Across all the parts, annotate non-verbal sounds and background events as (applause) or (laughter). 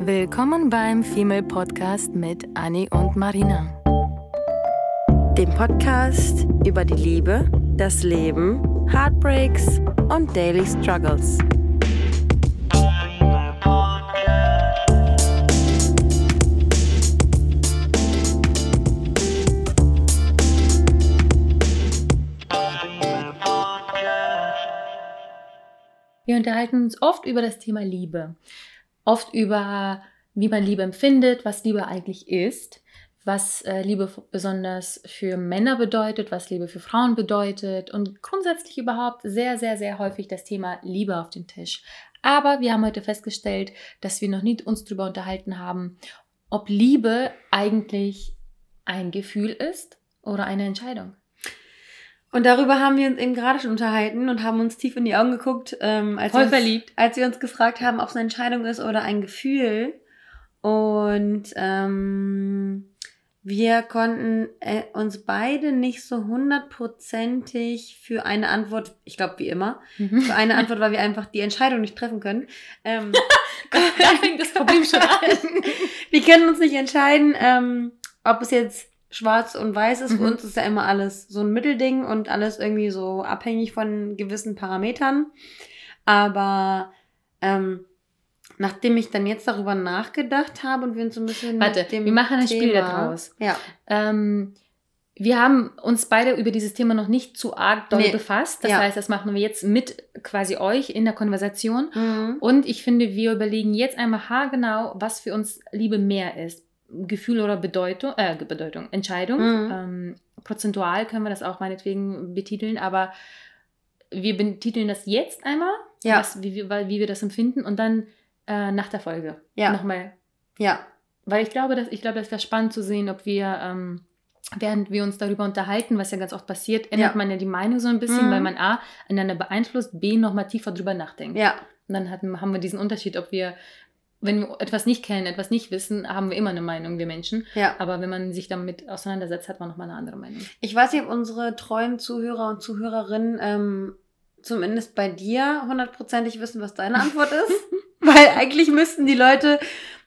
Willkommen beim Female Podcast mit Annie und Marina. Dem Podcast über die Liebe, das Leben, Heartbreaks und Daily Struggles. Wir unterhalten uns oft über das Thema Liebe. Oft über, wie man Liebe empfindet, was Liebe eigentlich ist, was äh, Liebe besonders für Männer bedeutet, was Liebe für Frauen bedeutet und grundsätzlich überhaupt sehr, sehr, sehr häufig das Thema Liebe auf den Tisch. Aber wir haben heute festgestellt, dass wir noch nie uns darüber unterhalten haben, ob Liebe eigentlich ein Gefühl ist oder eine Entscheidung. Und darüber haben wir uns eben gerade schon unterhalten und haben uns tief in die Augen geguckt, ähm, als, Voll wir uns, verliebt. als wir uns gefragt haben, ob es eine Entscheidung ist oder ein Gefühl. Und ähm, wir konnten äh, uns beide nicht so hundertprozentig für eine Antwort, ich glaube wie immer, für eine Antwort, weil wir einfach die Entscheidung nicht treffen können. Ähm, (laughs) da fängt das Problem schon an. (laughs) wir können uns nicht entscheiden, ähm, ob es jetzt schwarz und weiß ist. Für Mhm. uns ist ja immer alles so ein Mittelding und alles irgendwie so abhängig von gewissen Parametern. Aber ähm, nachdem ich dann jetzt darüber nachgedacht habe und wir uns so ein bisschen. Warte, mit dem wir machen ein Spiel Thema- daraus. Ja. Ähm, wir haben uns beide über dieses Thema noch nicht zu arg doll Nee. befasst. Das Ja. heißt, das machen wir jetzt mit quasi euch in der Konversation. Mhm. Und ich finde, wir überlegen jetzt einmal haargenau, was für uns Liebe mehr ist. Gefühl oder Bedeutung, äh, Bedeutung, Entscheidung. Mhm. Ähm, prozentual können wir das auch meinetwegen betiteln, aber wir betiteln das jetzt einmal, Ja. was, wie, wie wir das empfinden und dann äh, nach der Folge Ja. nochmal Ja. weil ich glaube, dass, ich glaube, das wäre spannend zu sehen, ob wir, ähm, während wir uns darüber unterhalten, was ja ganz oft passiert, ändert Ja. man ja die Meinung so ein bisschen, Mhm. weil man A, einander beeinflusst, B, nochmal tiefer drüber nachdenkt. Ja. Und dann hatten, haben wir diesen Unterschied, ob wir, wenn wir etwas nicht kennen, etwas nicht wissen, haben wir immer eine Meinung, wir Menschen. Ja. Aber wenn man sich damit auseinandersetzt, hat man nochmal eine andere Meinung. Ich weiß nicht, ob unsere treuen Zuhörer und Zuhörerinnen ähm, zumindest bei dir hundertprozentig wissen, was deine Antwort ist. (laughs) Weil eigentlich müssten die Leute,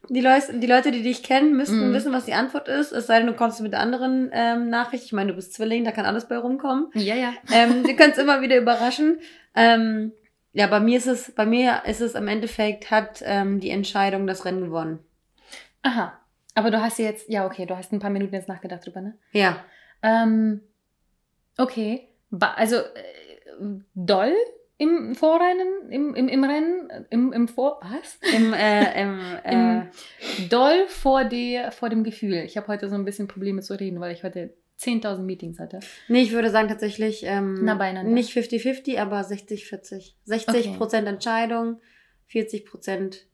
die Leute, die Leute, die dich kennen, müssten Mhm. wissen, was die Antwort ist. Es sei denn, du kommst mit der anderen ähm, Nachricht. Ich meine, du bist Zwilling, da kann alles bei rumkommen. Ja, ja. Ähm, du kannst immer wieder überraschen. Ähm, ja, bei mir ist es, bei mir ist es im Endeffekt, hat ähm, die Entscheidung das Rennen gewonnen. Aha. Aber du hast jetzt, ja, okay, du hast ein paar Minuten jetzt nachgedacht drüber, ne? Ja. Ähm, okay. Ba also äh, doll im Vorrennen, im, im, im Rennen, im, im Vor... Was? Im, äh, im, (laughs) äh, Im, doll vor, der, vor dem Gefühl. Ich habe heute so ein bisschen Probleme zu reden, weil ich heute 10.000 Meetings hatte. Nee, ich würde sagen tatsächlich ähm, beieinander. nicht 50-50, aber 60-40. 60 Prozent Entscheidung, 40 Prozent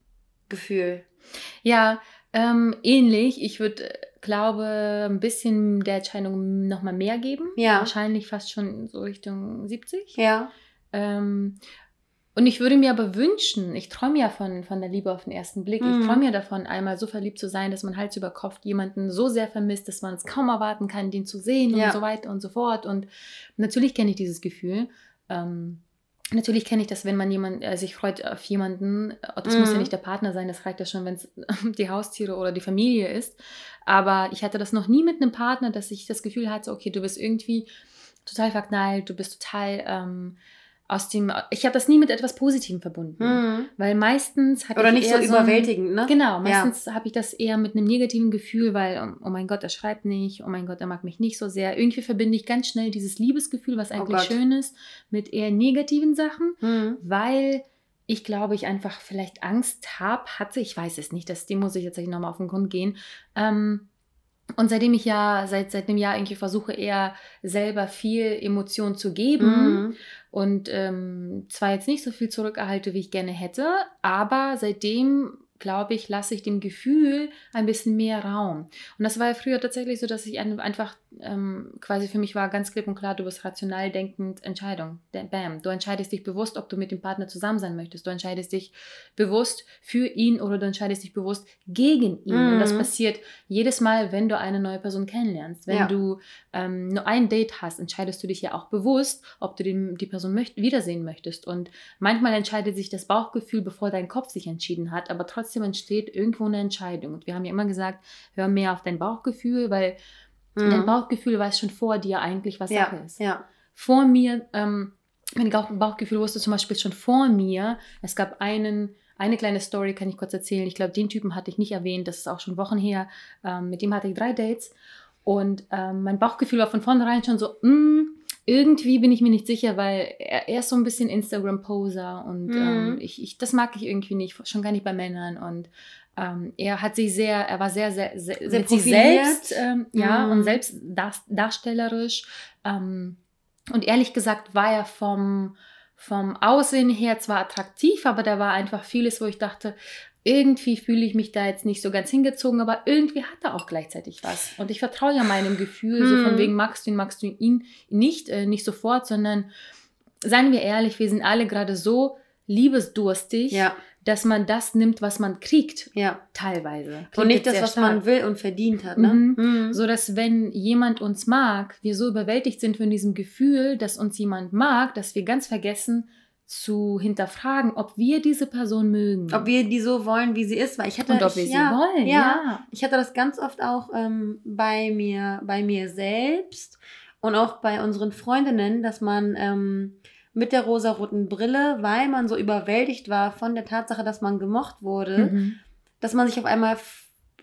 Gefühl. Ja, ähm, ähnlich. Ich würde, äh, glaube, ein bisschen der Entscheidung nochmal mehr geben. Ja. Wahrscheinlich fast schon so Richtung 70. Ja. Ähm, und ich würde mir aber wünschen, ich träume ja von, von der Liebe auf den ersten Blick. Mhm. Ich träume ja davon, einmal so verliebt zu sein, dass man Hals über Kopf jemanden so sehr vermisst, dass man es kaum erwarten kann, den zu sehen Ja. und so weiter und so fort. Und natürlich kenne ich dieses Gefühl. Ähm, natürlich kenne ich das, wenn man jemand, äh, sich freut auf jemanden. Äh, Das muss ja Mhm. nicht der Partner sein, das reicht ja schon, wenn es (laughs) die Haustiere oder die Familie ist. Aber ich hatte das noch nie mit einem Partner, dass ich das Gefühl hatte, okay, du bist irgendwie total verknallt, du bist total ähm, aus dem. Ich habe das nie mit etwas Positivem verbunden. Mhm. Weil meistens habe Oder ich nicht so eher überwältigend, ne? Ein, genau, meistens habe ich das eher mit einem negativen Gefühl, weil, oh, oh mein Gott, er schreibt nicht, oh mein Gott, er mag mich nicht so sehr. Irgendwie verbinde ich ganz schnell dieses Liebesgefühl, was eigentlich Oh schön ist, mit eher negativen Sachen, Mhm. weil ich glaube, ich einfach vielleicht Angst habe, hatte, ich weiß es nicht, das, dem muss ich tatsächlich nochmal auf den Grund gehen. Ähm, und seitdem ich ja seit, seit einem Jahr irgendwie versuche, eher selber viel Emotion zu geben, Mhm. und ähm, zwar jetzt nicht so viel zurückerhalte, wie ich gerne hätte, aber seitdem, glaube ich, lasse ich dem Gefühl ein bisschen mehr Raum. Und das war ja früher tatsächlich so, dass ich ein- einfach ähm, quasi für mich war ganz klipp und klar, du bist rational denkend Entscheidung. Bam. Du entscheidest dich bewusst, ob du mit dem Partner zusammen sein möchtest. Du entscheidest dich bewusst für ihn oder du entscheidest dich bewusst gegen ihn. Und das Mhm. passiert jedes Mal, wenn du eine neue Person kennenlernst. Wenn Ja. du ähm, nur ein Date hast, entscheidest du dich ja auch bewusst, ob du den, die Person möcht wiedersehen möchtest. Und manchmal entscheidet sich das Bauchgefühl, bevor dein Kopf sich entschieden hat, aber trotzdem trotzdem entsteht irgendwo eine Entscheidung. Und wir haben ja immer gesagt, hör mehr auf dein Bauchgefühl, weil mhm. dein Bauchgefühl weiß schon vor dir eigentlich, was ja, Sache ist. Ja. Vor mir, ähm, mein Bauchgefühl wusste zum Beispiel schon vor mir, es gab einen, eine kleine Story, kann ich kurz erzählen. Ich glaube, den Typen hatte ich nicht erwähnt, das ist auch schon Wochen her. Ähm, mit dem hatte ich drei Dates. Und ähm, mein Bauchgefühl war von vornherein schon so, mm, irgendwie bin ich mir nicht sicher, weil er, er ist so ein bisschen Instagram-Poser und Mhm. ähm, ich, ich, das mag ich irgendwie nicht, schon gar nicht bei Männern. Und ähm, er hat sich sehr, er war sehr, sehr, sehr, Sehr mit sich selbst, ähm, ja, Mhm. und selbst dar, darstellerisch. Ähm, und ehrlich gesagt war er vom, vom Aussehen her zwar attraktiv, aber da war einfach vieles, wo ich dachte, irgendwie fühle ich mich da jetzt nicht so ganz hingezogen, aber irgendwie hat er auch gleichzeitig was. Und ich vertraue ja meinem Gefühl, so von Mhm. wegen magst du ihn, magst du ihn nicht, äh, nicht sofort, sondern seien wir ehrlich, wir sind alle gerade so liebesdurstig, Ja, dass man das nimmt, was man kriegt, ja. teilweise. Und Klingt nicht jetzt das, was stark. man will und verdient hat, ne? Mhm. Mhm. So dass wenn jemand uns mag, wir so überwältigt sind von diesem Gefühl, dass uns jemand mag, dass wir ganz vergessen zu hinterfragen, ob wir diese Person mögen. Ob wir die so wollen, wie sie ist, weil ich hatte und ob ich, wir sie ja, wollen. ja. Ja. Ich hatte das ganz oft auch ähm, bei mir, bei mir selbst und auch bei unseren Freundinnen, dass man ähm, mit der rosaroten Brille, weil man so überwältigt war von der Tatsache, dass man gemocht wurde, Mhm. dass man sich auf einmal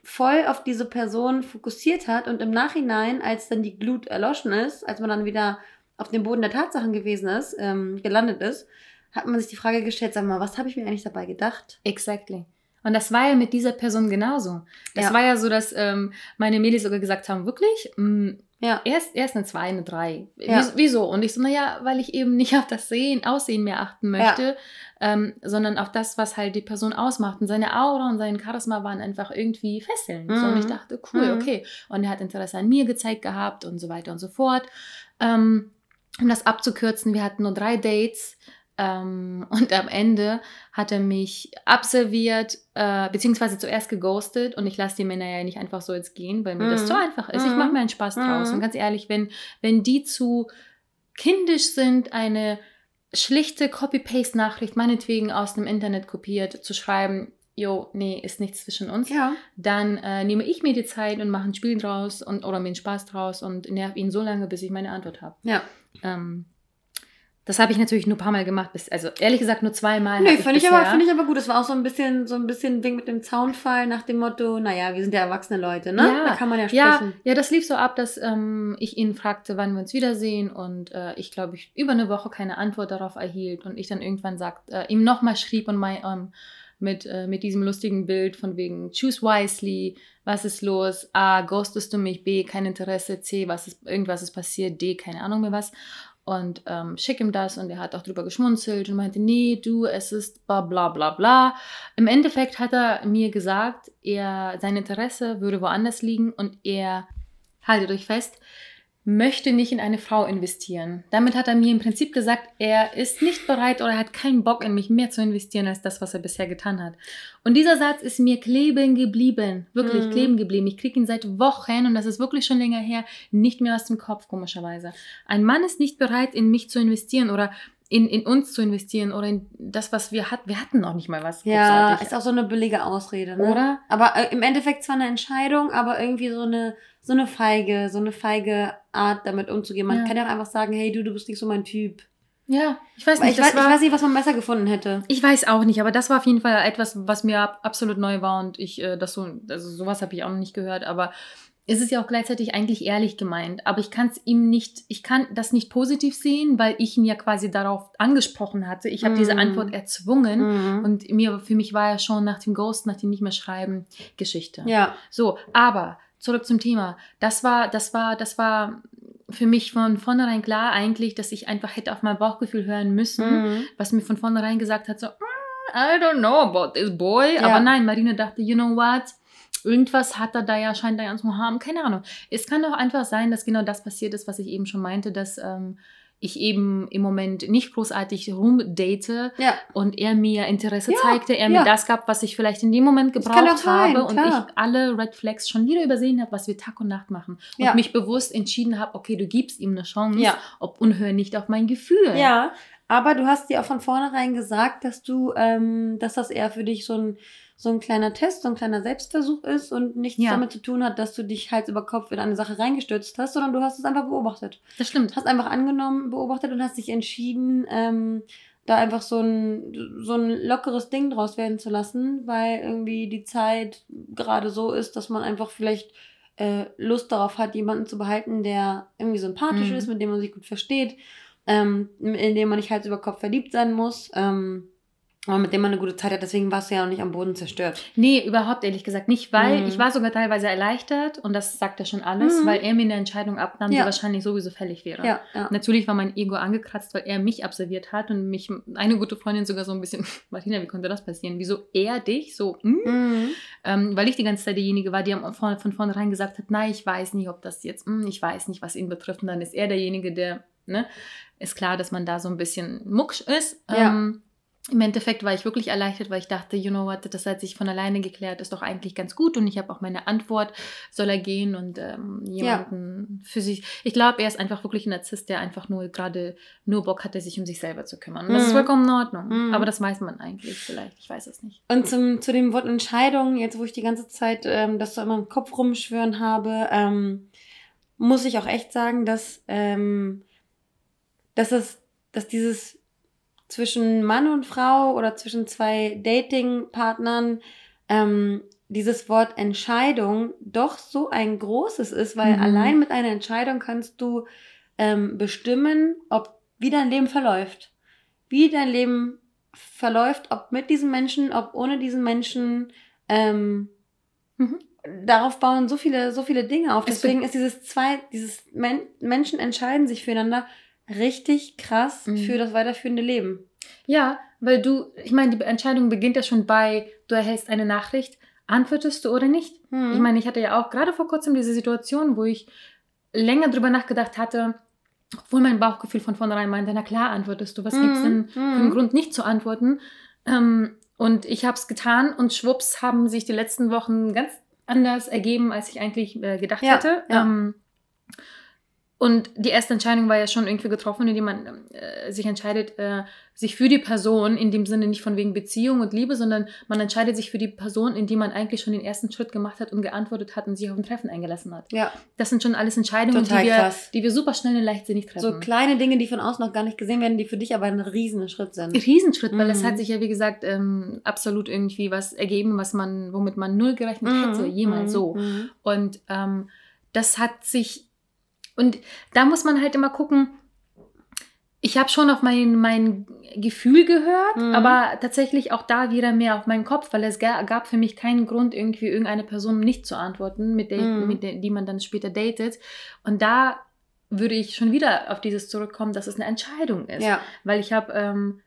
voll auf diese Person fokussiert hat und im Nachhinein, als dann die Glut erloschen ist, als man dann wieder auf dem Boden der Tatsachen gewesen ist, ähm, gelandet ist, hat man sich die Frage gestellt, sag mal, was habe ich mir eigentlich dabei gedacht? Exactly. Und das war ja mit dieser Person genauso. Das Ja. war ja so, dass ähm, meine Mädels sogar gesagt haben, wirklich, mm, Ja. erst, erst eine 2, eine 3. Ja. Wieso-? Und ich so, naja, weil ich eben nicht (laughs) auf das Sehen, Aussehen mehr achten möchte, ähm, sondern auf das, was halt die Person ausmacht. Und seine Aura und sein Charisma waren einfach irgendwie fesselnd. So, und ich Mhm. dachte, cool, Mhm. okay. Und er hat Interesse an mir gezeigt gehabt und so weiter und so fort. Ähm, um das abzukürzen, wir hatten nur drei Dates. Ähm, (laughs) und am Ende hat er mich abserviert, äh, beziehungsweise zuerst geghostet und ich lasse die Männer ja nicht einfach so jetzt gehen, weil mir das Mhm. zu einfach ist. Ich Mhm. mache mir einen Spaß draus. Mhm. Und ganz ehrlich, wenn, wenn die zu kindisch sind, eine schlichte Copy-Paste-Nachricht, meinetwegen aus dem Internet kopiert, zu schreiben, jo, nee, ist nichts zwischen uns, Ja. dann äh, nehme ich mir die Zeit und mache ein Spiel draus und, oder mir einen Spaß draus und nerv ihn so lange, bis ich meine Antwort habe. Ja. Ähm, das habe ich natürlich nur ein paar Mal gemacht, bis, also ehrlich gesagt nur zweimal. Nee, finde ich, bisher. aber, finde ich aber gut. Es war auch so ein bisschen, so ein bisschen Wink mit dem Zaunfall nach dem Motto, naja, wir sind ja erwachsene Leute, ne? Ja, da kann man ja Ja, sprechen. ja, das lief so ab, dass ähm, ich ihn fragte, wann wir uns wiedersehen und äh, ich glaube, ich über eine Woche keine Antwort darauf erhielt und ich dann irgendwann sagt, äh, ihm nochmal schrieb und mein, ähm, mit, äh, mit diesem lustigen Bild von wegen choose wisely, was ist los? A, ghostest du mich? B, kein Interesse. C, was ist, irgendwas ist passiert. D, keine Ahnung mehr was. Und ähm, schick ihm das und er hat auch drüber geschmunzelt und meinte, nee, du, es ist bla bla bla bla. Im Endeffekt hat er mir gesagt, er, sein Interesse würde woanders liegen und er, haltet euch fest, möchte nicht in eine Frau investieren. Damit hat er mir im Prinzip gesagt, er ist nicht bereit oder er hat keinen Bock in mich mehr zu investieren als das, was er bisher getan hat. Und dieser Satz ist mir kleben geblieben, wirklich Mhm. kleben geblieben. Ich kriege ihn seit Wochen und das ist wirklich schon länger her, nicht mehr aus dem Kopf, komischerweise. Ein Mann ist nicht bereit, in mich zu investieren oder in, in uns zu investieren oder in das, was wir hatten. Wir hatten noch nicht mal was. Ja, großartig. ist auch so eine billige Ausrede, ne? Oder? Aber äh, im Endeffekt zwar eine Entscheidung, aber irgendwie so eine, so eine feige, so eine feige Art, damit umzugehen. Man Ja. kann ja auch einfach sagen, hey, du, du bist nicht so mein Typ. Ja, ich weiß nicht. ich, das weiß, ich war- weiß nicht, was man besser gefunden hätte. Ich weiß auch nicht, aber das war auf jeden Fall etwas, was mir ab- absolut neu war und ich, äh, das so, also sowas habe ich auch noch nicht gehört, aber es ist ja auch gleichzeitig eigentlich ehrlich gemeint. Aber ich kann es ihm nicht, ich kann das nicht positiv sehen, weil ich ihn ja quasi darauf angesprochen hatte. Ich habe diese Mhm. Antwort erzwungen Mhm. und mir, für mich war ja schon nach dem Ghost, nach dem nicht mehr schreiben, Geschichte. ja. So, aber zurück zum Thema. Das war, das war, das war für mich von vornherein klar eigentlich, dass ich einfach hätte auf mein Bauchgefühl hören müssen Mhm. was mir von vornherein gesagt hat, so, "Mm, I don't know about this boy. Ja. Aber nein, Marine dachte, you know what? Irgendwas hat er da ja, scheint er ja zu haben. Keine Ahnung. Es kann doch einfach sein, dass genau das passiert ist, was ich eben schon meinte, dass ähm, ich eben im Moment nicht großartig rumdate Ja. und er mir Interesse Ja, zeigte, er ja. mir das gab, was ich vielleicht in dem Moment gebraucht sein, habe und klar. ich alle Red Flags schon wieder übersehen habe, was wir Tag und Nacht machen. Und mich bewusst entschieden habe, okay, du gibst ihm eine Chance ob unhör nicht auf mein Gefühl. Ja, Aber du hast dir auch von vornherein gesagt, dass du, ähm, dass das eher für dich so ein, so ein kleiner Test, so ein kleiner Selbstversuch ist und nichts Ja. damit zu tun hat, dass du dich Hals über Kopf in eine Sache reingestürzt hast, sondern du hast es einfach beobachtet. Das stimmt. Hast einfach angenommen, beobachtet und hast dich entschieden, ähm, da einfach so ein, so ein lockeres Ding draus werden zu lassen, weil irgendwie die Zeit gerade so ist, dass man einfach vielleicht äh, Lust darauf hat, jemanden zu behalten, der irgendwie sympathisch Mhm. ist, mit dem man sich gut versteht, ähm, in dem man nicht Hals über Kopf verliebt sein muss, ähm, aber mit dem man eine gute Zeit hat. Deswegen warst du ja noch nicht am Boden zerstört. Nee, überhaupt ehrlich gesagt nicht, weil Mhm. ich war sogar teilweise erleichtert und das sagt ja schon alles, Mhm. weil er mir eine Entscheidung abnahm, Ja. die wahrscheinlich sowieso fällig wäre. Ja, ja. Natürlich war mein Ego angekratzt, weil er mich observiert hat und mich, eine gute Freundin sogar so ein bisschen, (laughs) Martina, wie konnte das passieren? Wieso er dich? So, hm? Mhm. ähm, weil ich die ganze Zeit diejenige war, die von, von vornherein gesagt hat, nein, ich weiß nicht, ob das jetzt, hm, ich weiß nicht, was ihn betrifft. Und dann ist er derjenige, der, ne, ist klar, dass man da so ein bisschen mucksch ist. Ja. Im Endeffekt war ich wirklich erleichtert, weil ich dachte, you know what, das hat sich von alleine geklärt, ist doch eigentlich ganz gut und ich habe auch meine Antwort, soll er gehen und ähm, jemanden für sich. Ich glaube, er ist einfach wirklich ein Narzisst, der einfach nur gerade nur Bock hatte, sich um sich selber zu kümmern. Und das ist Mhm. vollkommen in Ordnung. Mhm. Aber das weiß man eigentlich vielleicht. Ich weiß es nicht. Und zum, zu dem Wort Entscheidung, jetzt wo ich die ganze Zeit ähm, das so immer im Kopf rumschwören habe, ähm, muss ich auch echt sagen, dass, ähm, dass, es, dass dieses zwischen Mann und Frau oder zwischen zwei Dating-Partnern ähm, dieses Wort Entscheidung doch so ein großes ist, weil Mhm. allein mit einer Entscheidung kannst du ähm, bestimmen, ob wie dein Leben verläuft. Wie dein Leben verläuft, ob mit diesem Menschen, ob ohne diesen Menschen. Ähm, Mhm. Darauf bauen so viele, so viele Dinge auf. Es Deswegen ist dieses zwei, dieses Men Menschen entscheiden sich füreinander richtig krass Mhm. für das weiterführende Leben. Ja, weil du, ich meine, die Entscheidung beginnt ja schon bei, du erhältst eine Nachricht, antwortest du oder nicht? Mhm. Ich meine, ich hatte ja auch gerade vor kurzem diese Situation, wo ich länger drüber nachgedacht hatte, obwohl mein Bauchgefühl von vornherein meinte, na klar antwortest du, was gibt's denn für einen Mhm. Grund nicht zu antworten? Ähm, und ich habe es getan und schwupps haben sich die letzten Wochen ganz anders ergeben, als ich eigentlich äh, gedacht Ja, hätte. ja. Ähm, und die erste Entscheidung war ja schon irgendwie getroffen, indem man äh, sich entscheidet, äh, sich für die Person, in dem Sinne nicht von wegen Beziehung und Liebe, sondern man entscheidet sich für die Person, in die man eigentlich schon den ersten Schritt gemacht hat und geantwortet hat und sich auf ein Treffen eingelassen hat. Ja, Das sind schon alles Entscheidungen, Total die wir, krass. die wir super schnell und leichtsinnig treffen. so kleine Dinge, die von außen noch gar nicht gesehen werden, die für dich aber ein riesen Schritt sind. Riesenschritt, weil es Mhm. hat sich ja, wie gesagt, ähm, absolut irgendwie was ergeben, was man, womit man null gerechnet Mhm, hätte, jemals mhm, so. mhm. Und ähm, das hat sich, und da muss man halt immer gucken, ich habe schon auf mein, mein Gefühl gehört, Mhm. aber tatsächlich auch da wieder mehr auf meinen Kopf, weil es ga, gab für mich keinen Grund, irgendwie irgendeine Person nicht zu antworten, mit der, Mhm. mit der die man dann später datet. Und da würde ich schon wieder auf dieses zurückkommen, dass es eine Entscheidung ist Ja, weil ich habe ähm,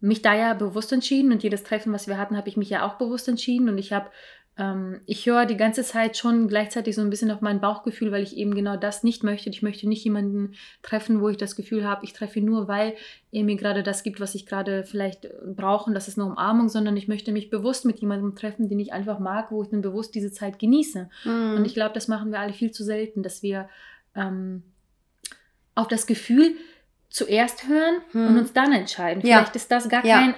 mich da ja bewusst entschieden und jedes Treffen, was wir hatten, habe ich mich ja auch bewusst entschieden und ich habe, ähm, ich höre die ganze Zeit schon gleichzeitig so ein bisschen auf mein Bauchgefühl, weil ich eben genau das nicht möchte. Ich möchte nicht jemanden treffen, wo ich das Gefühl habe, ich treffe ihn nur, weil er mir gerade das gibt, was ich gerade vielleicht äh, brauche und das ist eine Umarmung, sondern ich möchte mich bewusst mit jemandem treffen, den ich einfach mag, wo ich dann bewusst diese Zeit genieße. Mhm. Und ich glaube, das machen wir alle viel zu selten, dass wir ähm, auf das Gefühl zuerst hören Hm. und uns dann entscheiden. Ja. Vielleicht ist das gar Ja. kein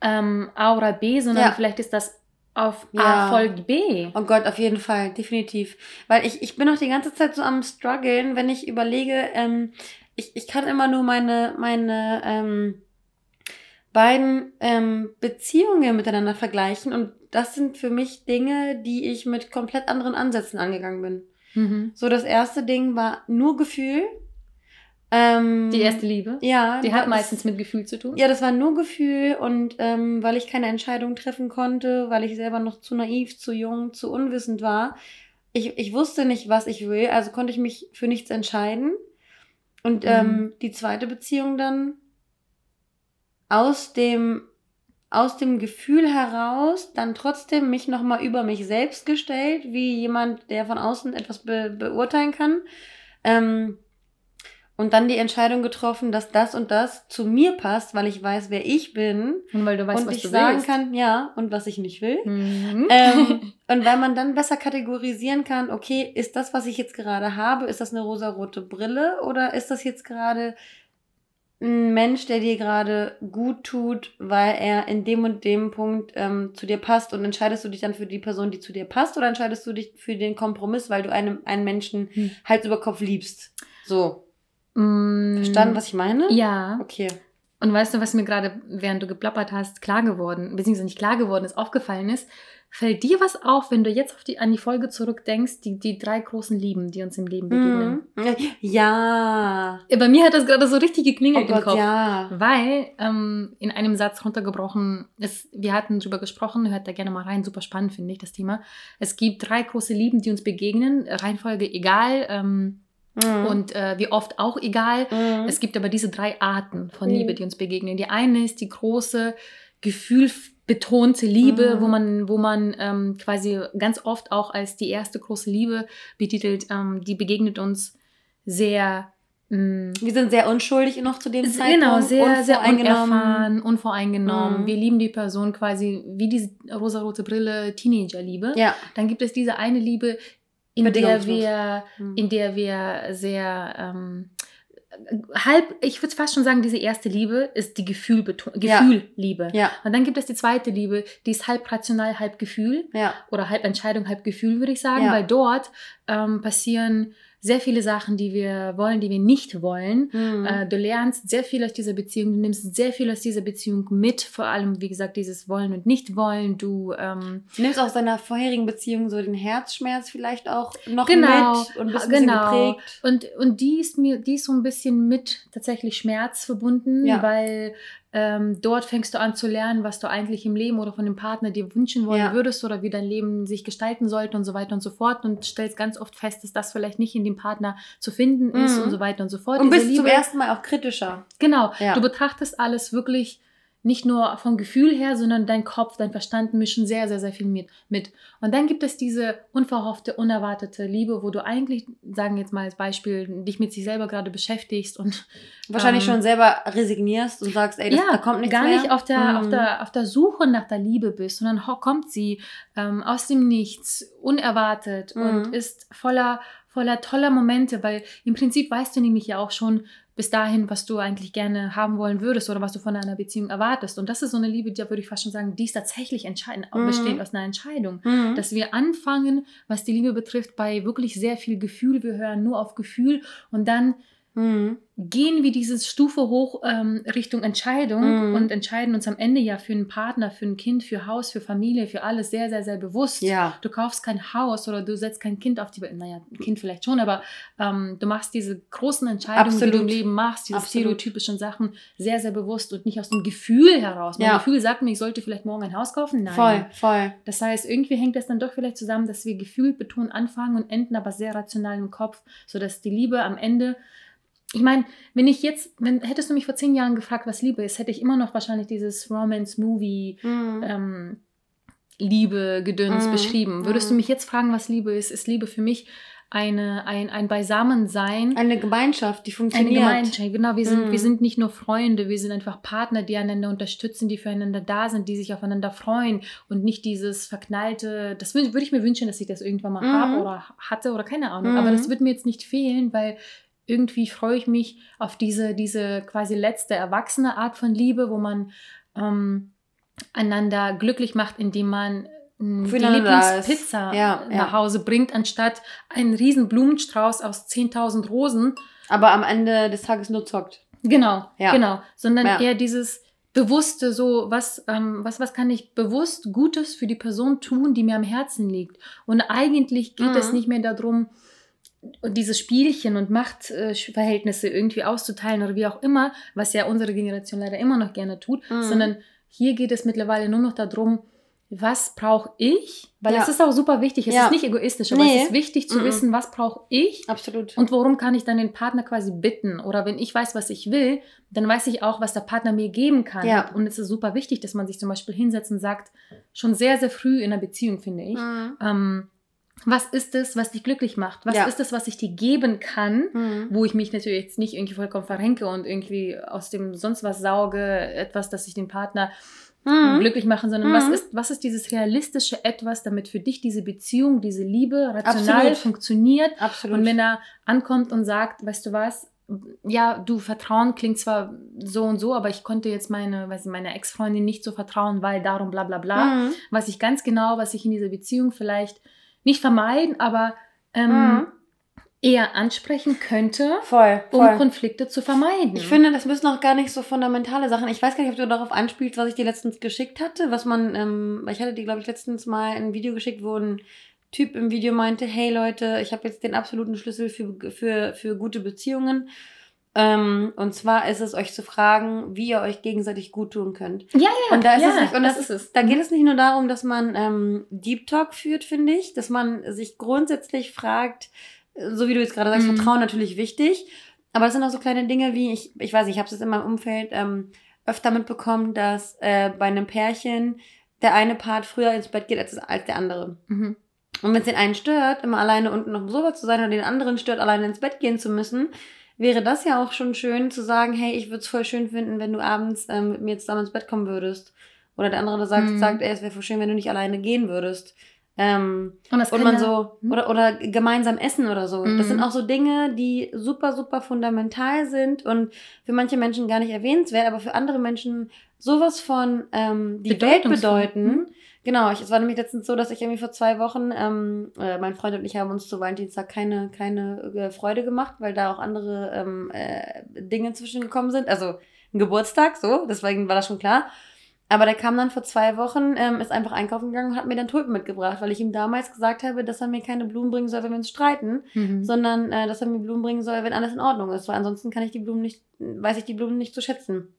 ähm, A oder B, sondern Ja. vielleicht ist das auf Ja. A folgt B. Oh Gott, auf jeden Fall, definitiv. Weil ich, ich bin auch die ganze Zeit so am struggeln, wenn ich überlege, ähm, ich, ich kann immer nur meine, meine ähm, beiden ähm, Beziehungen miteinander vergleichen und das sind für mich Dinge, die ich mit komplett anderen Ansätzen angegangen bin. Mhm. So, das erste Ding war nur Gefühl. Ähm, Die erste Liebe. Ja. Die hat das- meistens mit Gefühl zu tun. ja, das war nur Gefühl und ähm, weil ich keine Entscheidung treffen konnte, weil ich selber noch zu naiv, zu jung, zu unwissend war. Ich, ich wusste nicht, was ich will, also konnte ich mich für nichts entscheiden. Und Mhm. ähm, die zweite Beziehung dann aus dem, aus dem Gefühl heraus dann trotzdem mich nochmal über mich selbst gestellt, wie jemand, der von außen etwas be beurteilen kann. Ähm, und dann die Entscheidung getroffen, dass das und das zu mir passt, weil ich weiß, wer ich bin. Und weil du weißt, und was ich du sagen willst. kann, ja, und was ich nicht will. Mhm. Ähm, (laughs) und weil man dann besser kategorisieren kann, okay, ist das, was ich jetzt gerade habe, ist das eine rosarote Brille oder ist das jetzt gerade ein Mensch, der dir gerade gut tut, weil er in dem und dem Punkt ähm, zu dir passt und entscheidest du dich dann für die Person, die zu dir passt oder entscheidest du dich für den Kompromiss, weil du einem, einen Menschen Hm. Hals über Kopf liebst? So. Mm, Verstanden, was ich meine? Ja. Okay. Und weißt du, was mir gerade, während du geplappert hast, klar geworden, beziehungsweise nicht klar geworden ist, aufgefallen ist? Fällt dir was auf, wenn du jetzt auf die, an die Folge zurückdenkst, die, die drei großen Lieben, die uns im Leben begegnen? Mhm. Ja. Bei mir hat das gerade so richtig Oh geklingelt im Gott, Kopf. ja. Weil ähm, in einem Satz runtergebrochen ist, wir hatten drüber gesprochen, hört da gerne mal rein, super spannend finde ich das Thema. Es gibt drei große Lieben, die uns begegnen, Reihenfolge egal ähm, Mhm. und äh, wie oft auch egal. Mhm. Es gibt aber diese drei Arten von Mhm. Liebe, die uns begegnen. Die eine ist die große, gefühlbetonte Liebe, Mhm. wo man, wo man ähm, quasi ganz oft auch als die erste große Liebe betitelt. Ähm, die begegnet uns sehr mh, Wir sind sehr unschuldig noch zu dem S- Zeitpunkt. Genau, sehr, sehr unerfahren, unvoreingenommen. Mhm. Wir lieben die Person quasi wie diese rosarote Brille Teenager-Liebe. Ja. Dann gibt es diese eine Liebe, in der wir, Mhm. in der wir sehr ähm, halb, ich würde fast schon sagen, diese erste Liebe ist die Ja. Gefühlliebe. Ja, Und dann gibt es die zweite Liebe, die ist halb rational, halb Gefühl ja. oder halb Entscheidung, halb Gefühl, würde ich sagen, Ja. weil dort ähm, passieren sehr viele Sachen, die wir wollen, die wir nicht wollen. Mhm. Äh, du lernst sehr viel aus dieser Beziehung, du nimmst sehr viel aus dieser Beziehung mit, vor allem, wie gesagt, dieses Wollen und Nicht-Wollen. Du, ähm, Du nimmst aus deiner vorherigen Beziehung so den Herzschmerz vielleicht auch noch Genau, mit und bist genau. geprägt. und, und die ist mir, die ist so ein bisschen mit tatsächlich Schmerz verbunden, Ja. weil ähm, dort fängst du an zu lernen, was du eigentlich im Leben oder von dem Partner dir wünschen wollen Ja. würdest oder wie dein Leben sich gestalten sollte und so weiter und so fort und stellst ganz oft fest, dass das vielleicht nicht in dem Partner zu finden ist Mhm. und so weiter und so fort. Und Diese bist zum Liebe- ersten Mal auch kritischer. Genau, Ja. du betrachtest alles wirklich nicht nur vom Gefühl her, sondern dein Kopf, dein Verstand mischen sehr, sehr, sehr viel mit. mit. Und dann gibt es diese unverhoffte, unerwartete Liebe, wo du eigentlich, sagen wir jetzt mal als Beispiel, dich mit sich selber gerade beschäftigst und (laughs) Wahrscheinlich Ähm, schon selber resignierst und sagst, ey, das, da kommt nichts gar mehr. nicht auf der, Mhm. auf, der, auf der Suche nach der Liebe bist, sondern kommt sie ähm, aus dem Nichts, unerwartet Mhm. und ist voller, voller toller Momente, weil im Prinzip weißt du nämlich ja auch schon bis dahin, was du eigentlich gerne haben wollen würdest oder was du von einer Beziehung erwartest. Und das ist so eine Liebe, da würde ich fast schon sagen, die ist tatsächlich entscheidend, Mhm. besteht aus einer Entscheidung. Mhm. Dass wir anfangen, was die Liebe betrifft, bei wirklich sehr viel Gefühl. Wir hören nur auf Gefühl und dann Mhm. gehen wir diese Stufe hoch ähm, Richtung Entscheidung Mhm. und entscheiden uns am Ende ja für einen Partner, für ein Kind, für Haus, für Familie, für alles sehr, sehr, sehr bewusst. Ja. Du kaufst kein Haus oder du setzt kein Kind auf die Welt. Naja, ein Kind vielleicht schon, aber ähm, du machst diese großen Entscheidungen, die du im Absolut. Leben machst, diese Absolut. stereotypischen Sachen sehr, sehr bewusst und nicht aus dem Gefühl heraus. Mein Ja. Gefühl sagt mir, ich sollte vielleicht morgen ein Haus kaufen. Nein. Voll, voll. Das heißt, irgendwie hängt das dann doch vielleicht zusammen, dass wir gefühlt betont anfangen und enden aber sehr rational im Kopf, sodass die Liebe am Ende. Ich meine, wenn ich jetzt, wenn hättest du mich vor zehn Jahren gefragt, was Liebe ist, hätte ich immer noch wahrscheinlich dieses Romance-Movie Mhm. ähm, Liebe, Gedöns Mhm. beschrieben. Würdest du Mhm. mich jetzt fragen, was Liebe ist, ist Liebe für mich eine, ein, ein Beisammensein. Eine Gemeinschaft, die Eine funktioniert. Gemeinschaft, genau. Wir sind, Mhm. wir sind nicht nur Freunde, wir sind einfach Partner, die einander unterstützen, die füreinander da sind, die sich aufeinander freuen und nicht dieses verknallte, das würde ich mir wünschen, dass ich das irgendwann mal Mhm. habe oder hatte oder keine Ahnung. Mhm. Aber das wird mir jetzt nicht fehlen, weil irgendwie freue ich mich auf diese, diese quasi letzte erwachsene Art von Liebe, wo man ähm, einander glücklich macht, indem man mh, die. Lieblingspizza Ja, nach ja. Hause bringt, anstatt einen riesen Blumenstrauß aus 10.000 Rosen. Aber am Ende des Tages nur zockt. Genau, Ja. genau. Sondern eher dieses bewusste, so was, ähm, was, was kann ich bewusst Gutes für die Person tun, die mir am Herzen liegt. Und eigentlich geht Mhm. es nicht mehr darum, diese Spielchen und Machtverhältnisse irgendwie auszuteilen oder wie auch immer, was ja unsere Generation leider immer noch gerne tut, Mhm. sondern hier geht es mittlerweile nur noch darum, was brauche ich? Weil Ja. es ist auch super wichtig, es Ja. ist nicht egoistisch, aber Nee. es ist wichtig zu Mhm. wissen, was brauche ich Absolut. und worum kann ich dann den Partner quasi bitten? Oder wenn ich weiß, was ich will, dann weiß ich auch, was der Partner mir geben kann. Ja. Und es ist super wichtig, dass man sich zum Beispiel hinsetzt und sagt, schon sehr, sehr früh in einer Beziehung, finde ich, Mhm. ähm, was ist es, was dich glücklich macht? Was Ja. ist es, was ich dir geben kann? Mhm. Wo ich mich natürlich jetzt nicht irgendwie vollkommen verrenke und irgendwie aus dem sonst was sauge, etwas, das ich den Partner Mhm. glücklich machen, sondern was Mhm. ist, was ist dieses realistische Etwas, damit für dich diese Beziehung, diese Liebe rational Absolut. funktioniert Absolut. und wenn er ankommt und sagt, weißt du was, ja, du, Vertrauen klingt zwar so und so, aber ich konnte jetzt meine, weiß ich, meiner Ex-Freundin nicht so vertrauen, weil darum bla bla bla. Mhm. Weiß ich ganz genau, was ich in dieser Beziehung vielleicht nicht vermeiden, aber ähm, Mhm. eher ansprechen könnte, Voll, um voll. Konflikte zu vermeiden. Ich finde, das müssen auch gar nicht so fundamentale Sachen. Ich weiß gar nicht, ob du darauf anspielst, was ich dir letztens geschickt hatte, was man, ähm, ich hatte dir, glaube ich, letztens mal ein Video geschickt, wo ein Typ im Video meinte, hey Leute, ich habe jetzt den absoluten Schlüssel für, für, für gute Beziehungen. Ähm, und zwar ist es euch zu fragen, wie ihr euch gegenseitig gut tun könnt. ja, ja, Und da ist ja, es nicht, und das, ist ist, da geht es nicht nur darum, dass man ähm, Deep Talk führt, finde ich, dass man sich grundsätzlich fragt, so wie du jetzt gerade sagst, Mhm. Vertrauen natürlich wichtig, aber das sind auch so kleine Dinge wie, ich, ich weiß nicht, ich habe es in meinem Umfeld ähm, öfter mitbekommen, dass äh, bei einem Pärchen der eine Part früher ins Bett geht als, als der andere. Mhm. Und wenn es den einen stört, immer alleine unten noch so zu sein oder den anderen stört, alleine ins Bett gehen zu müssen, wäre das ja auch schon schön zu sagen, hey, ich würde es voll schön finden, wenn du abends ähm, mit mir zusammen ins Bett kommen würdest. Oder der andere sagt, Mhm. sagt ey, es wäre voll schön, wenn du nicht alleine gehen würdest. Ähm, Und, das und man ja- so, Mhm. oder, oder gemeinsam essen oder so. Mhm. Das sind auch so Dinge, die super, super fundamental sind und für manche Menschen gar nicht erwähnenswert, aber für andere Menschen sowas von ähm, die Welt bedeuten. Mhm. Genau, ich, es war nämlich letztens so, dass ich irgendwie vor zwei Wochen, ähm, äh, mein Freund und ich haben uns zu Valentinstag keine, keine äh, Freude gemacht, weil da auch andere ähm, äh, Dinge zwischengekommen sind. Also ein Geburtstag, so, deswegen war das schon klar. Aber der kam dann vor zwei Wochen, ähm, ist einfach einkaufen gegangen und hat mir dann Tulpen mitgebracht, weil ich ihm damals gesagt habe, dass er mir keine Blumen bringen soll, wenn wir uns streiten, Mhm. sondern äh, dass er mir Blumen bringen soll, wenn alles in Ordnung ist, weil ansonsten kann ich die Blumen nicht, weiß ich die Blumen nicht zu schätzen.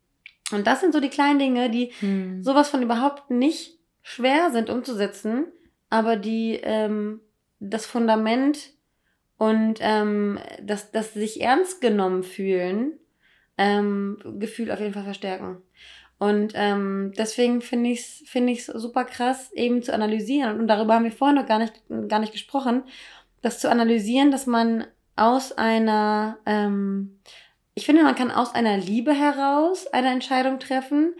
Und das sind so die kleinen Dinge, die Mhm. sowas von überhaupt nicht schwer sind umzusetzen, aber die ähm, das Fundament und ähm, das, das sich ernst genommen fühlen, ähm, Gefühl auf jeden Fall verstärken. Und ähm, deswegen finde ich es find ich's super krass, eben zu analysieren. Und darüber haben wir vorhin noch gar nicht, gar nicht gesprochen, das zu analysieren, dass man aus einer, ähm, ich finde, man kann aus einer Liebe heraus eine Entscheidung treffen,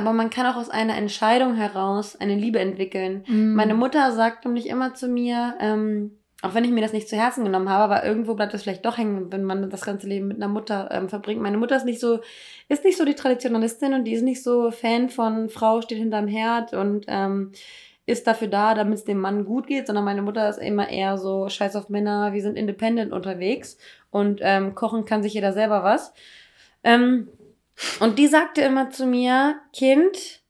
aber man kann auch aus einer Entscheidung heraus eine Liebe entwickeln. Mhm. Meine Mutter sagt nämlich immer zu mir, ähm, auch wenn ich mir das nicht zu Herzen genommen habe, aber irgendwo bleibt das vielleicht doch hängen, wenn man das ganze Leben mit einer Mutter ähm, verbringt. Meine Mutter ist nicht so, ist nicht so die Traditionalistin und die ist nicht so Fan von Frau steht hinterm Herd und ähm, ist dafür da, damit es dem Mann gut geht, sondern meine Mutter ist immer eher so Scheiß auf Männer, wir sind independent unterwegs und ähm, kochen kann sich jeder selber was. Ähm, und die sagte immer zu mir, Kind,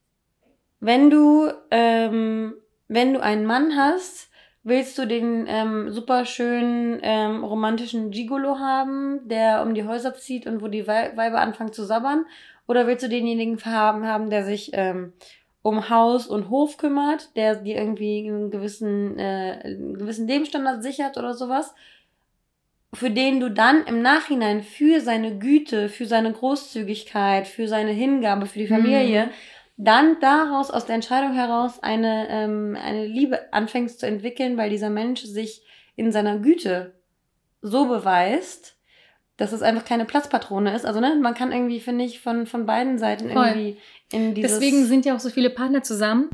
wenn du, ähm, wenn du einen Mann hast, willst du den ähm, super schönen ähm, romantischen Gigolo haben, der um die Häuser zieht und wo die Wei- Weiber anfangen zu sabbern? Oder willst du denjenigen haben, haben der sich ähm, um Haus und Hof kümmert, der dir irgendwie einen gewissen, äh, einen gewissen Lebensstandard sichert oder sowas? Für den du dann im Nachhinein für seine Güte, für seine Großzügigkeit, für seine Hingabe, für die Familie, Mhm. dann daraus, aus der Entscheidung heraus, eine, ähm, eine Liebe anfängst zu entwickeln, weil dieser Mensch sich in seiner Güte so beweist, dass es einfach keine Platzpatrone ist. Also, ne, man kann irgendwie, finde ich, von, von beiden Seiten Voll. irgendwie in dieses... Deswegen sind ja auch so viele Partner zusammen,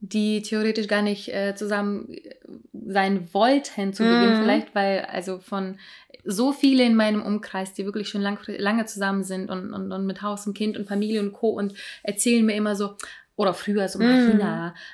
die theoretisch gar nicht äh, zusammen äh, sein wollten zu Beginn Mhm. vielleicht, weil also von so viele in meinem Umkreis, die wirklich schon lang, lange zusammen sind und, und, und mit Haus und Kind und Familie und Co. und erzählen mir immer so, oder früher so, Mhm.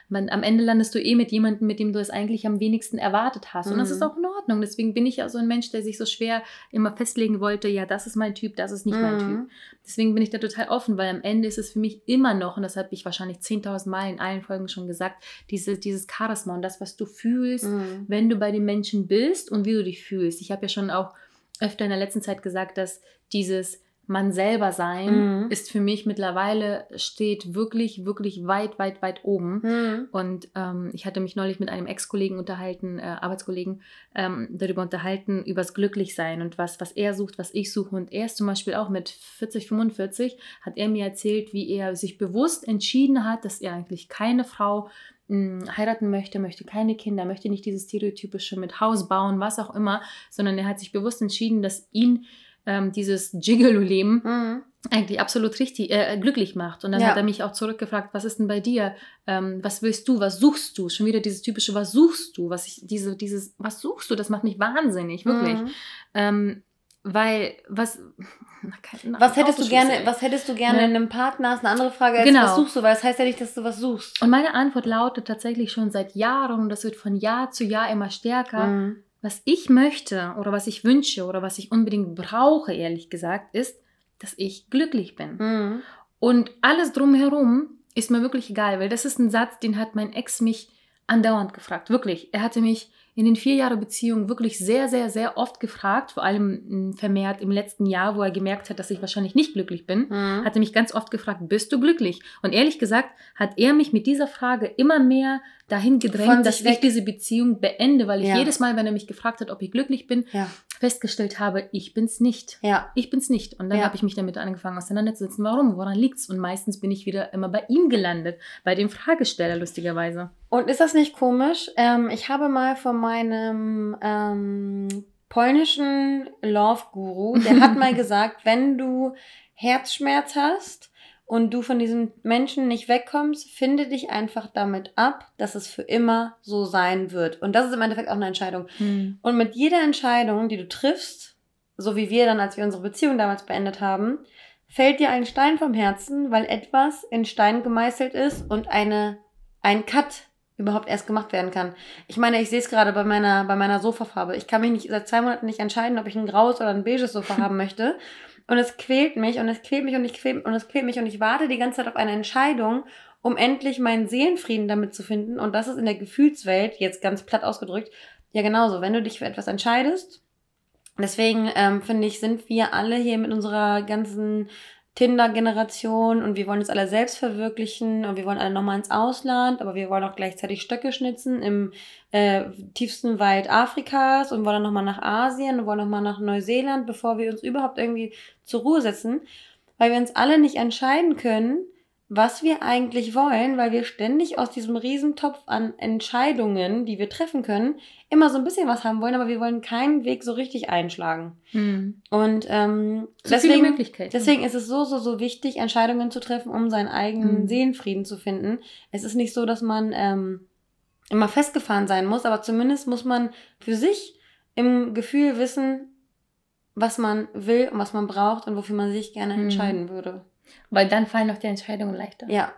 Man, am Ende landest du eh mit jemandem, mit dem du es eigentlich am wenigsten erwartet hast. Und das Mhm. ist auch in Ordnung. Deswegen bin ich ja so ein Mensch, der sich so schwer immer festlegen wollte, ja, das ist mein Typ, das ist nicht mein Typ. Mhm. Deswegen bin ich da total offen, weil am Ende ist es für mich immer noch, und das habe ich wahrscheinlich 10.000 Mal in allen Folgen schon gesagt, diese, dieses Charisma und das, was du fühlst, Mhm. wenn du bei den Menschen bist und wie du dich fühlst. Ich habe ja schon auch öfter in der letzten Zeit gesagt, dass dieses man selber sein Mhm. ist für mich mittlerweile steht wirklich, wirklich weit, weit, weit oben. Mhm. Und ähm, ich hatte mich neulich mit einem Ex-Kollegen unterhalten, äh, Arbeitskollegen, ähm, darüber unterhalten, übers Glücklichsein und was, was er sucht, was ich suche. Und er ist zum Beispiel auch mit 40, 45, hat er mir erzählt, wie er sich bewusst entschieden hat, dass er eigentlich keine Frau mh, heiraten möchte, möchte keine Kinder, möchte nicht dieses stereotypische mit Haus bauen, was auch immer, sondern er hat sich bewusst entschieden, dass ihn ähm, dieses Gigolo-Leben Mhm. eigentlich absolut richtig, äh, glücklich macht. Und dann Ja. hat er mich auch zurückgefragt, was ist denn bei dir? Ähm, was willst du? Was suchst du? Schon wieder dieses typische, was suchst du? Was ich, diese, dieses, was suchst du? Das macht mich wahnsinnig, wirklich. Mhm. Ähm, weil was. (laughs) Was hättest du gerne, was hättest du gerne Ne? in einem Partner? Ist eine andere Frage, als Genau. was suchst du, weil das heißt ja nicht, dass du was suchst. Und meine Antwort lautet tatsächlich schon seit Jahren, und das wird von Jahr zu Jahr immer stärker. Mhm. Was ich möchte oder was ich wünsche oder was ich unbedingt brauche, ehrlich gesagt, ist, dass ich glücklich bin. Mhm. Und alles drumherum ist mir wirklich egal, weil das ist ein Satz, den hat mein Ex mich andauernd gefragt. Wirklich. Er hatte mich in den vier Jahren Beziehung wirklich sehr, sehr, sehr oft gefragt, vor allem mh, vermehrt im letzten Jahr, wo er gemerkt hat, dass ich wahrscheinlich nicht glücklich bin, Mhm. hat er mich ganz oft gefragt, bist du glücklich? Und ehrlich gesagt hat er mich mit dieser Frage immer mehr dahin gedrängt, dass sich ich weg. diese Beziehung beende, weil ich Ja. jedes Mal, wenn er mich gefragt hat, ob ich glücklich bin, Ja. Festgestellt habe, ich bin's nicht. Ja. Ich bin's nicht. Und dann Ja. habe ich mich damit angefangen auseinanderzusetzen. Warum? Woran liegt's? Und meistens bin ich wieder immer bei ihm gelandet, bei dem Fragesteller lustigerweise. Und ist das nicht komisch? Ähm, ich habe mal von meinem ähm, polnischen Love-Guru, der hat mal (laughs) gesagt, wenn du Herzschmerz hast und du von diesem Menschen nicht wegkommst, finde dich einfach damit ab, dass es für immer so sein wird. Und das ist im Endeffekt auch eine Entscheidung. Und mit jeder Entscheidung, die du triffst, so wie wir dann, als wir unsere Beziehung damals beendet haben, fällt dir ein Stein vom Herzen, weil etwas in Stein gemeißelt ist und eine, ein Cut überhaupt erst gemacht werden kann. Ich meine, ich sehe es gerade bei meiner, bei meiner Sofafarbe. Ich kann mich nicht, seit zwei Monaten nicht entscheiden, ob ich ein graues oder ein beiges Sofa haben möchte. Und es quält mich und es quält mich und ich quält, und es quält mich und ich warte die ganze Zeit auf eine Entscheidung, um endlich meinen Seelenfrieden damit zu finden. Und das ist in der Gefühlswelt, jetzt ganz platt ausgedrückt, ja genauso. Wenn du dich für etwas entscheidest, deswegen ähm, finde ich, sind wir alle hier mit unserer ganzen Tinder-Generation und wir wollen uns alle selbst verwirklichen und wir wollen alle nochmal ins Ausland, aber wir wollen auch gleichzeitig Stöcke schnitzen im äh, tiefsten Wald Afrikas und wollen dann nochmal nach Asien und wollen nochmal nach Neuseeland, bevor wir uns überhaupt irgendwie zur Ruhe setzen, weil wir uns alle nicht entscheiden können, was wir eigentlich wollen, weil wir ständig aus diesem Riesentopf an Entscheidungen, die wir treffen können, immer so ein bisschen was haben wollen, aber wir wollen keinen Weg so richtig einschlagen. Hm. Und ähm, So deswegen, deswegen ist es so, so, so wichtig, Entscheidungen zu treffen, um seinen eigenen Mhm. Seelenfrieden zu finden. Es ist nicht so, dass man ähm, immer festgefahren sein muss, aber zumindest muss man für sich im Gefühl wissen, was man will und was man braucht und wofür man sich gerne Mhm. entscheiden würde. Weil dann fallen auch die Entscheidungen leichter. Ja.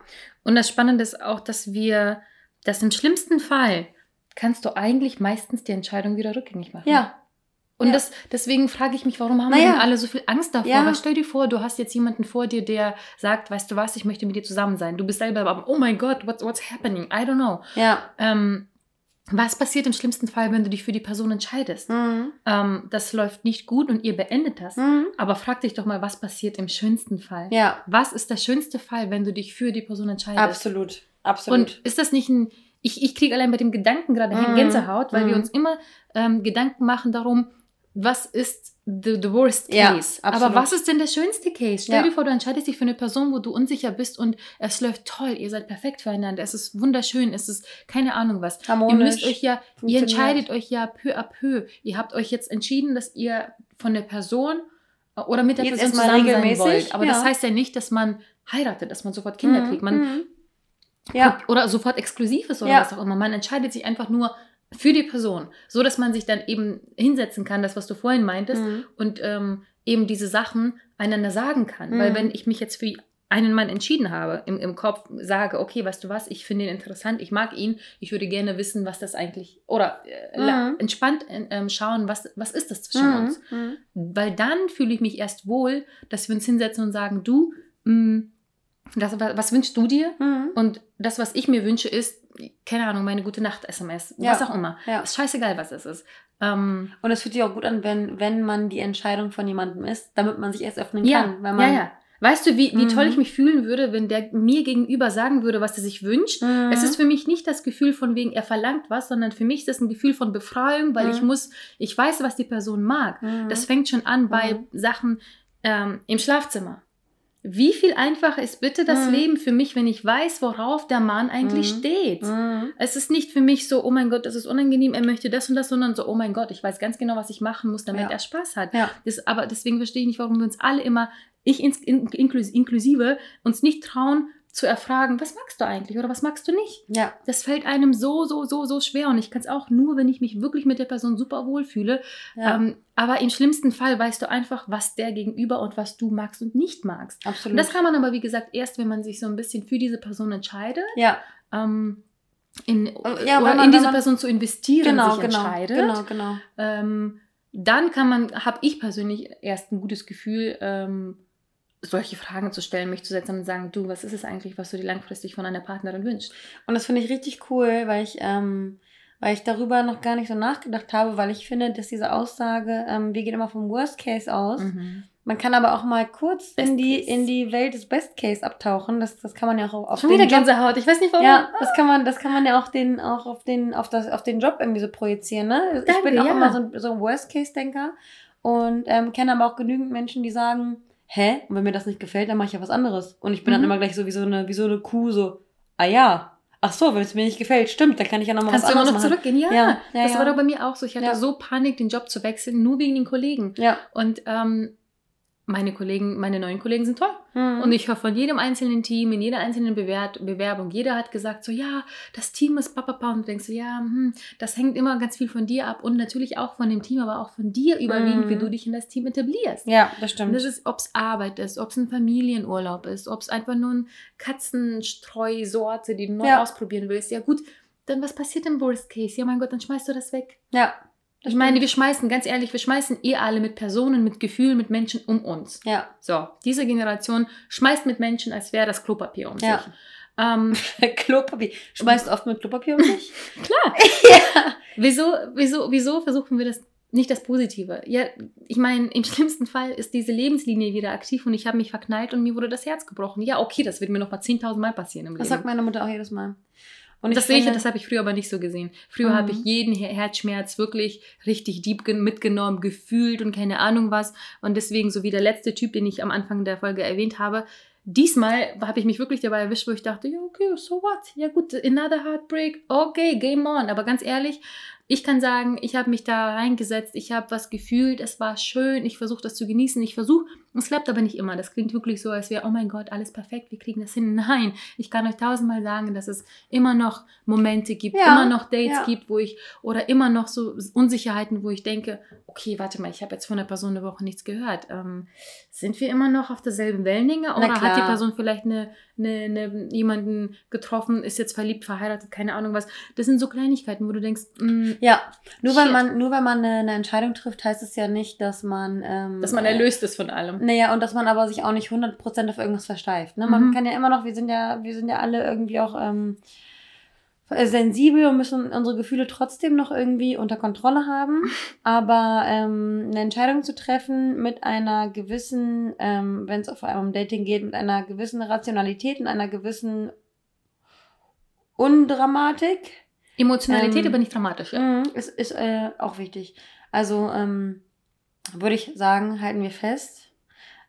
Und das Spannende ist auch, dass wir, dass im schlimmsten Fall kannst du eigentlich meistens die Entscheidung wieder rückgängig machen. Ja. Und Ja. das, deswegen frage ich mich, warum haben Naja. wir denn alle so viel Angst davor? Ja. Weil stell dir vor, du hast jetzt jemanden vor dir, der sagt, weißt du was, ich möchte mit dir zusammen sein. Du bist selber aber, oh mein Gott, what's, what's happening? I don't know. Ja. Ähm, was passiert im schlimmsten Fall, wenn du dich für die Person entscheidest? Mhm. Ähm, das läuft nicht gut und ihr beendet das. Mhm. Aber frag dich doch mal, was passiert im schönsten Fall? Ja. Was ist der schönste Fall, wenn du dich für die Person entscheidest? Absolut. Absolut. Und ist das nicht ein. Ich, ich kriege allein bei dem Gedanken gerade Mhm. Gänsehaut, weil wir Mhm. uns immer ähm, Gedanken machen darum, was ist the, the worst Ja, case. absolut. Aber was ist denn der schönste Case? Stell Ja. dir vor, du entscheidest dich für eine Person, wo du unsicher bist und es läuft toll, ihr seid perfekt füreinander, es ist wunderschön, es ist keine Ahnung was. Harmonisch. Ihr müsst euch ja, ihr entscheidet euch ja peu à peu. Ihr habt euch jetzt entschieden, dass ihr von der Person äh, oder mit der Jetzt Person zusammen sein regelmäßig, wollt. Aber das ja. heißt ja nicht, dass man heiratet, dass man sofort Kinder Mhm. kriegt. Man Mhm. Ja. oder sofort exklusiv ist oder Ja. was auch immer. Man entscheidet sich einfach nur für die Person, so dass man sich dann eben hinsetzen kann, das was du vorhin meintest Mhm. und ähm, eben diese Sachen einander sagen kann. Mhm. Weil wenn ich mich jetzt für einen Mann entschieden habe, im, im Kopf sage, okay, weißt du was, ich finde ihn interessant, ich mag ihn, ich würde gerne wissen, was das eigentlich, oder äh, Mhm. entspannt äh, ähm, schauen, was, was ist das zwischen Mhm. uns. Mhm. Weil dann fühle ich mich erst wohl, dass wir uns hinsetzen und sagen, du, mh, das, wa- was wünschst du dir? Mhm. Und das, was ich mir wünsche, ist, keine Ahnung, meine gute Nacht-SMS, Ja. was auch immer. Ja. Ist scheißegal, was es ist. Ähm, Und es fühlt sich auch gut an, wenn, wenn man die Entscheidung von jemandem ist, damit man sich erst öffnen ja, kann. Weil ja, man, ja. Weißt du, wie, wie Mhm. toll ich mich fühlen würde, wenn der mir gegenüber sagen würde, was er sich wünscht? Mhm. Es ist für mich nicht das Gefühl von wegen, er verlangt was, sondern für mich ist es ein Gefühl von Befreiung, weil Mhm. ich muss, ich weiß, was die Person mag. Mhm. Das fängt schon an bei Mhm. Sachen ähm, im Schlafzimmer. Wie viel einfacher ist bitte das Mhm. Leben für mich, wenn ich weiß, worauf der Mann eigentlich Mhm. steht? Mhm. Es ist nicht für mich so, oh mein Gott, das ist unangenehm, er möchte das und das, sondern so, oh mein Gott, ich weiß ganz genau, was ich machen muss, damit Ja. er Spaß hat. Ja. Das, aber deswegen verstehe ich nicht, warum wir uns alle immer, ich ins, in, inklus, inklusive, uns nicht trauen zu erfragen, was magst du eigentlich oder was magst du nicht? Ja. Das fällt einem so, so, so, so schwer. Und ich kann es auch nur, wenn ich mich wirklich mit der Person super wohl fühle. Ja. Ähm, aber im schlimmsten Fall weißt du einfach, was der gegenüber und was du magst und nicht magst. absolut. Und das kann man aber, wie gesagt, erst, wenn man sich so ein bisschen für diese Person entscheidet, ja, ähm, in, ja, oder man- in diese man- Person zu investieren, genau, sich genau, entscheidet. genau, genau. Ähm, dann kann man, habe ich persönlich erst ein gutes Gefühl, ähm, solche Fragen zu stellen, mich zu setzen und sagen, du, was ist es eigentlich, was du dir langfristig von einer Partnerin wünschst? Und das finde ich richtig cool, weil ich, ähm, weil ich darüber noch gar nicht so nachgedacht habe, weil ich finde, dass diese Aussage, ähm, wir gehen immer vom Worst Case aus. Man kann aber auch mal kurz Best in die, Case. in die Welt des Best Case abtauchen. Das, das kann man ja auch auf Schon den wieder Job, Gänsehaut, ich weiß nicht warum. Ja, das kann man, das kann man ja auch den, auch auf den, auf das, auf den Job irgendwie so projizieren, ne? ich Danke, bin auch ja. immer so ein, so ein Worst-Case-Denker und ähm, kenne aber auch genügend Menschen, die sagen, hä? Und wenn mir das nicht gefällt, dann mache ich ja was anderes. Und ich bin dann Mhm. immer gleich so wie so eine, wie so eine Kuh, so, ah ja, ach so, wenn es mir nicht gefällt, stimmt, dann kann ich ja nochmal was Kannst du immer anderes noch machen. zurückgehen? Ja, Ja, ja, das ja. war doch bei mir auch so. Ich hatte Ja. so Panik, den Job zu wechseln, nur wegen den Kollegen. Ja. Und ähm, meine Kollegen, meine neuen Kollegen sind toll. Mhm. Und ich höre von jedem einzelnen Team, in jeder einzelnen Bewert Bewerbung, jeder hat gesagt so, ja, das Team ist papapa. Und du denkst so, ja, hm, das hängt immer ganz viel von dir ab und natürlich auch von dem Team, aber auch von dir überwiegend, Mhm. wie du dich in das Team etablierst. ja, das Und stimmt. das ist, ob es Arbeit ist, ob es ein Familienurlaub ist, ob es einfach nur eine Katzenstreusorte, die du neu Ja. ausprobieren willst. Ja gut, dann was passiert im Worst Case? Ja mein Gott, dann schmeißt du das weg. ja. Ich meine, wir schmeißen, ganz ehrlich, wir schmeißen eh alle mit Personen, mit Gefühlen, mit Menschen um uns. ja, So, diese Generation schmeißt mit Menschen, als wäre das Klopapier um Ja. sich. Ähm, (laughs) Klopapier. Schmeißt oft mit Klopapier um dich? (laughs) klar. (laughs) ja. Wieso, wieso, wieso versuchen wir das nicht das Positive? Ja, ich meine, im schlimmsten Fall ist diese Lebenslinie wieder aktiv und ich habe mich verknallt und mir wurde das Herz gebrochen. Ja, okay, das wird mir noch mal 10.000 Mal passieren im Leben. Das sagt meine Mutter auch jedes Mal. Und das sehe ich, das habe ich früher aber nicht so gesehen. Früher Mhm. habe ich jeden Her- Herzschmerz wirklich richtig deep gen- mitgenommen, gefühlt und keine Ahnung was. Und deswegen, so wie der letzte Typ, den ich am Anfang der Folge erwähnt habe, diesmal habe ich mich wirklich dabei erwischt, wo ich dachte, ja, okay, so what? Ja gut, another heartbreak, okay, game on. Aber ganz ehrlich, ich kann sagen, ich habe mich da reingesetzt, ich habe was gefühlt, es war schön, ich versuche das zu genießen, ich versuche, es klappt aber nicht immer. Das klingt wirklich so, als wäre, oh mein Gott, alles perfekt, wir kriegen das hin. (laughs) Nein, ich kann euch tausendmal sagen, dass es immer noch Momente gibt, Ja, immer noch Dates ja. gibt, wo ich, oder immer noch so Unsicherheiten, wo ich denke, okay, warte mal, ich habe jetzt von der Person eine Woche nichts gehört. Ähm, sind wir immer noch auf derselben Wellenlänge oder hat die. Person vielleicht eine, eine, eine, jemanden getroffen, ist jetzt verliebt, verheiratet, keine Ahnung was. Das sind so Kleinigkeiten, wo du denkst, mm, Ja, nur weil man, nur weil man eine, eine Entscheidung trifft, heißt es ja nicht, dass man. Ähm, dass man äh, erlöst ist von allem. Naja, und dass man aber sich auch nicht 100% auf irgendwas versteift. Ne? Man Mhm. kann ja immer noch, wir sind ja, wir sind ja alle irgendwie auch ähm, sensibel und müssen unsere Gefühle trotzdem noch irgendwie unter Kontrolle haben. (laughs) Aber ähm, eine Entscheidung zu treffen mit einer gewissen, ähm, wenn es vor allem um Dating geht, mit einer gewissen Rationalität und einer gewissen Undramatik, Emotionalität, ähm, aber nicht dramatisch. Ja. Mhm, ist, ist äh, auch wichtig. Also ähm, würde ich sagen, halten wir fest,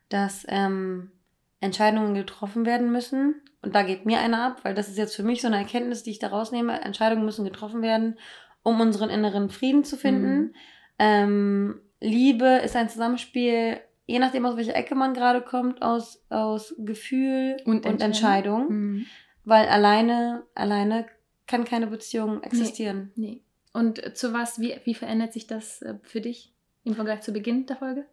dass ähm, Entscheidungen getroffen werden müssen. Und da geht mir einer ab, weil das ist jetzt für mich so eine Erkenntnis, die ich da rausnehme. Entscheidungen müssen getroffen werden, um unseren inneren Frieden zu finden. Mhm. Ähm, Liebe ist ein Zusammenspiel, je nachdem, aus welcher Ecke man gerade kommt, aus, aus Gefühl und, Und Entscheidung. Mhm. Weil alleine, alleine kann keine Beziehung existieren. Nee. Und äh, zu was, wie, wie verändert sich das äh, für dich im Vergleich zu Beginn der Folge?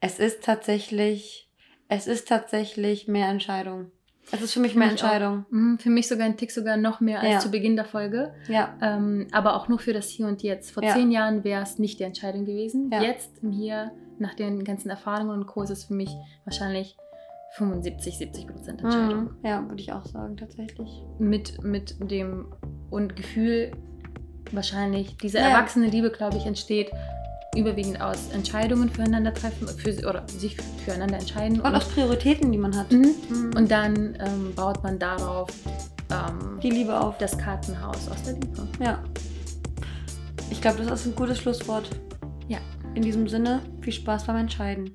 Es ist tatsächlich, es ist tatsächlich mehr Entscheidung. Es ist für mich mehr Für mich auch. Entscheidung. Mhm, für mich sogar ein Tick sogar noch mehr als Ja. zu Beginn der Folge. Ja, Ähm, aber auch nur für das Hier und Jetzt. Vor Ja. zehn Jahren wäre es nicht die Entscheidung gewesen. Ja. Jetzt, im Hier, nach den ganzen Erfahrungen und Co. ist es für mich wahrscheinlich 75, 70 Prozent Entscheidung. mhm. ja, würde ich auch sagen, tatsächlich. Mit, mit dem und Gefühl wahrscheinlich, diese Ja. erwachsene Liebe, glaube ich, entsteht überwiegend aus Entscheidungen füreinander treffen, für, oder sich füreinander entscheiden. Und aus Prioritäten, die man hat. Mhm. Mhm. Und dann ähm, baut man darauf ähm, die Liebe auf. das Kartenhaus aus der Liebe. Ja. Ich glaube, das ist ein gutes Schlusswort. Ja. In diesem Sinne, viel Spaß beim Entscheiden.